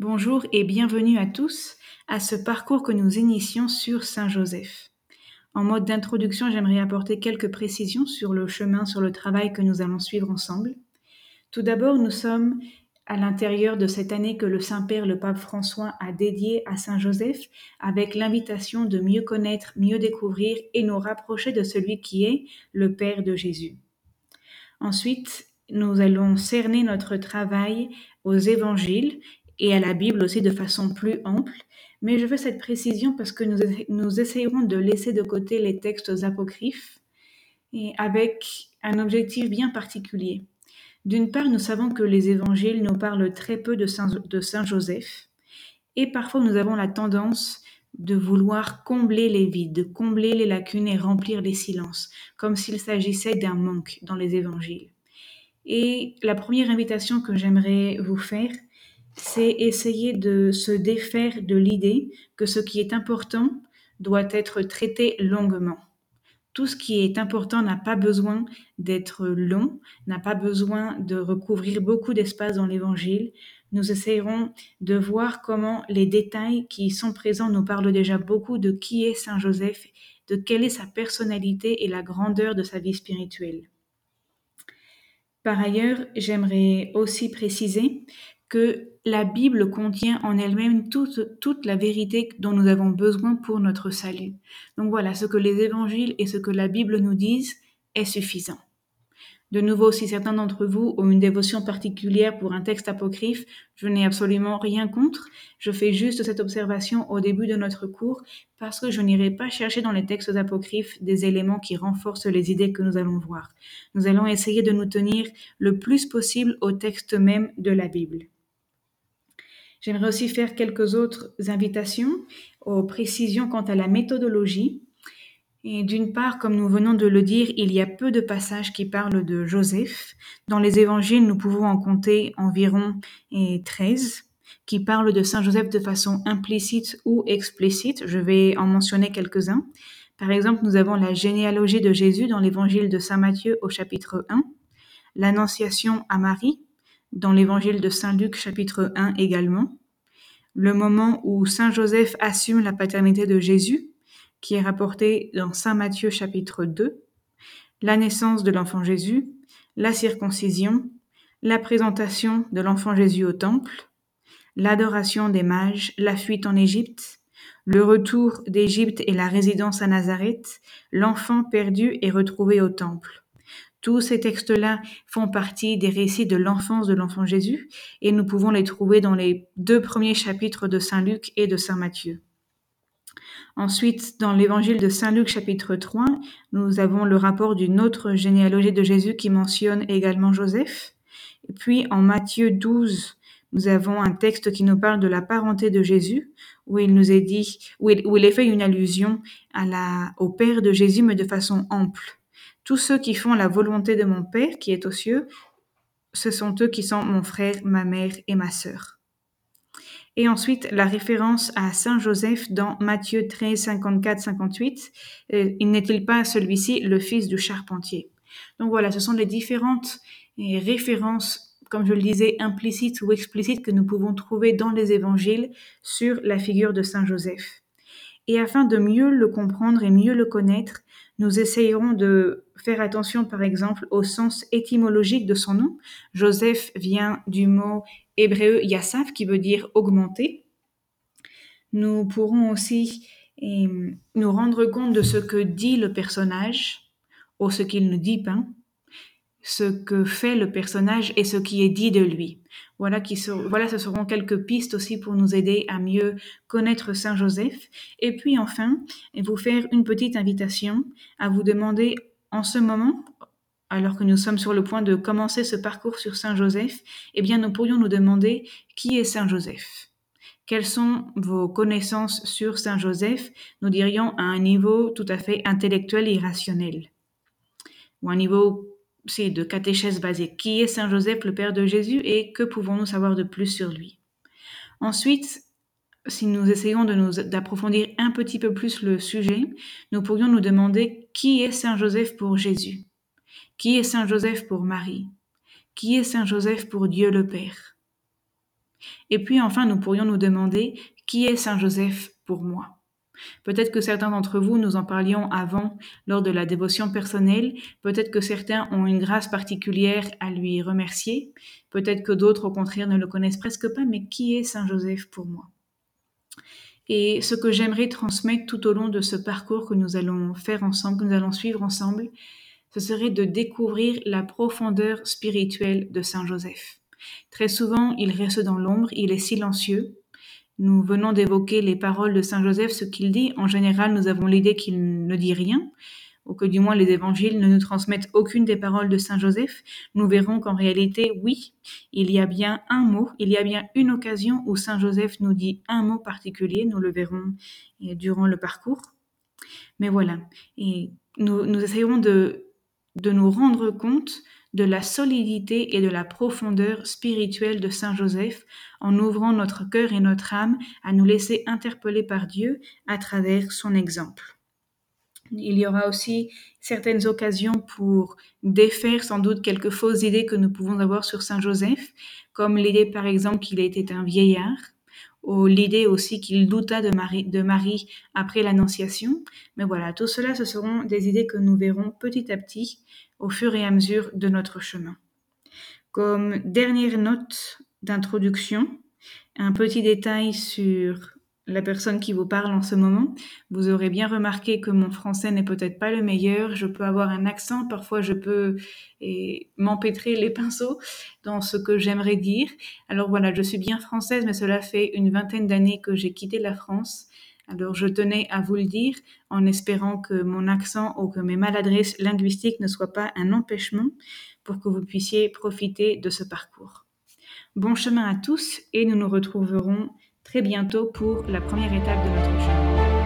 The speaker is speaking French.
Bonjour et bienvenue à tous à ce parcours que nous initions sur Saint Joseph. En mode d'introduction, j'aimerais apporter quelques précisions sur le chemin, sur le travail que nous allons suivre ensemble. Tout d'abord, nous sommes à l'intérieur de cette année que le Saint-Père, le Pape François, a dédiée à Saint Joseph, avec l'invitation de mieux connaître, mieux découvrir et nous rapprocher de celui qui est le Père de Jésus. Ensuite, nous allons cerner notre travail aux évangiles et à la Bible aussi de façon plus ample, mais je veux cette précision parce que nous, nous essayerons de laisser de côté les textes apocryphes et avec un objectif bien particulier. D'une part, nous savons que les évangiles nous parlent très peu de Saint, de Saint Joseph, et parfois nous avons la tendance de vouloir combler les vides, combler les lacunes et remplir les silences, comme s'il s'agissait d'un manque dans les évangiles. Et la première invitation que j'aimerais vous faire, c'est essayer de se défaire de l'idée que ce qui est important doit être traité longuement tout ce qui est important n'a pas besoin d'être long, n'a pas besoin de recouvrir beaucoup d'espace dans l'évangile. Nous essayerons de voir comment les détails qui sont présents nous parlent déjà beaucoup de qui est Saint Joseph, de quelle est sa personnalité et la grandeur de sa vie spirituelle. Par ailleurs, j'aimerais aussi préciser que la Bible contient en elle-même toute, la vérité dont nous avons besoin pour notre salut. Donc voilà, ce que les évangiles et ce que la Bible nous disent est suffisant. De nouveau, si certains d'entre vous ont une dévotion particulière pour un texte apocryphe, je n'ai absolument rien contre. Je fais juste cette observation au début de notre cours parce que je n'irai pas chercher dans les textes apocryphes des éléments qui renforcent les idées que nous allons voir. Nous allons essayer de nous tenir le plus possible au texte même de la Bible. J'aimerais aussi faire quelques autres invitations aux précisions quant à la méthodologie. Et d'une part, comme nous venons de le dire, il y a peu de passages qui parlent de Joseph. Dans les évangiles, nous pouvons en compter environ 13 qui parlent de Saint Joseph de façon implicite ou explicite. Je vais en mentionner quelques-uns. Par exemple, nous avons la généalogie de Jésus dans l'évangile de Saint Matthieu au chapitre 1, l'annonciation à Marie dans l'évangile de Saint Luc chapitre 1 également, le moment où Saint Joseph assume la paternité de Jésus, qui est rapporté dans Saint Matthieu chapitre 2, la naissance de l'enfant Jésus, la circoncision, la présentation de l'enfant Jésus au temple, l'adoration des mages, la fuite en Égypte, le retour d'Égypte et la résidence à Nazareth, l'enfant perdu et retrouvé au temple. Tous ces textes-là font partie des récits de l'enfance de l'enfant Jésus et nous pouvons les trouver dans les deux premiers chapitres de Saint Luc et de Saint Matthieu. Ensuite, dans l'évangile de Saint Luc chapitre 3, nous avons le rapport d'une autre généalogie de Jésus qui mentionne également Joseph. Puis en Matthieu 12, nous avons un texte qui nous parle de la parenté de Jésus, où il nous est dit, où il, est fait une allusion au Père de Jésus, mais de façon ample. Tous ceux qui font la volonté de mon Père qui est aux cieux, ce sont eux qui sont mon frère, ma mère et ma sœur. Et ensuite, la référence à Saint Joseph dans Matthieu 13, 54, 58. il n'est-il pas celui-ci le fils du charpentier? Donc voilà, ce sont les différentes eh, références, comme je le disais, implicites ou explicites que nous pouvons trouver dans les évangiles sur la figure de Saint Joseph. Et afin de mieux le comprendre et mieux le connaître, nous essayerons de faire attention, par exemple, au sens étymologique de son nom. Joseph vient du mot hébreu yassaf, qui veut dire augmenter. Nous pourrons aussi eh, nous rendre compte de ce que dit le personnage, ou ce qu'il ne dit pas, ce que fait le personnage et ce qui est dit de lui. Voilà, qui voilà, ce seront quelques pistes aussi pour nous aider à mieux connaître Saint Joseph. Et puis enfin, vous faire une petite invitation à vous demander en ce moment, alors que nous sommes sur le point de commencer ce parcours sur Saint Joseph, eh bien nous pourrions nous demander qui est Saint Joseph quelles sont vos connaissances sur Saint Joseph, nous dirions à un niveau tout à fait intellectuel et rationnel, ou un niveau c'est de catéchèse basique. Qui est Saint Joseph, le Père de Jésus, et que pouvons-nous savoir de plus sur lui? Ensuite, si nous essayons d'approfondir un petit peu plus le sujet, nous pourrions nous demander qui est Saint Joseph pour Jésus? Qui est Saint Joseph pour Marie? Qui est Saint Joseph pour Dieu le Père? Et puis enfin, nous pourrions nous demander qui est Saint Joseph pour moi? Peut-être que certains d'entre vous, nous en parlions avant lors de la dévotion personnelle, peut-être que certains ont une grâce particulière à lui remercier, peut-être que d'autres au contraire ne le connaissent presque pas, mais qui est Saint Joseph pour moi? Et ce que j'aimerais transmettre tout au long de ce parcours que nous allons faire ensemble, que nous allons suivre ensemble, ce serait de découvrir la profondeur spirituelle de Saint Joseph. Très souvent, il reste dans l'ombre, il est silencieux. Nous venons d'évoquer les paroles de Saint Joseph, ce qu'il dit. En général, nous avons l'idée qu'il ne dit rien, ou que du moins les évangiles ne nous transmettent aucune des paroles de Saint Joseph. Nous verrons qu'en réalité, oui, il y a bien un mot, il y a bien une occasion où Saint Joseph nous dit un mot particulier. Nous le verrons durant le parcours. Mais voilà. Et nous, nous essayerons de de nous rendre compte de la solidité et de la profondeur spirituelle de Saint Joseph en ouvrant notre cœur et notre âme à nous laisser interpeller par Dieu à travers son exemple. Il y aura aussi certaines occasions pour défaire sans doute quelques fausses idées que nous pouvons avoir sur Saint Joseph, comme l'idée par exemple qu'il était un vieillard, ou l'idée aussi qu'il douta de Marie, de Marie après l'Annonciation. Mais voilà, tout cela, ce seront des idées que nous verrons petit à petit au fur et à mesure de notre chemin. Comme dernière note d'introduction, un petit détail sur la personne qui vous parle en ce moment. Vous aurez bien remarqué que mon français n'est peut-être pas le meilleur. Je peux avoir un accent, parfois je peux m'empêtrer les pinceaux dans ce que j'aimerais dire. Alors voilà, je suis bien française, mais cela fait une vingtaine d'années que j'ai quitté la France. Alors je tenais à vous le dire en espérant que mon accent ou que mes maladresses linguistiques ne soient pas un empêchement pour que vous puissiez profiter de ce parcours. Bon chemin à tous et nous nous retrouverons très bientôt pour la première étape de notre chemin.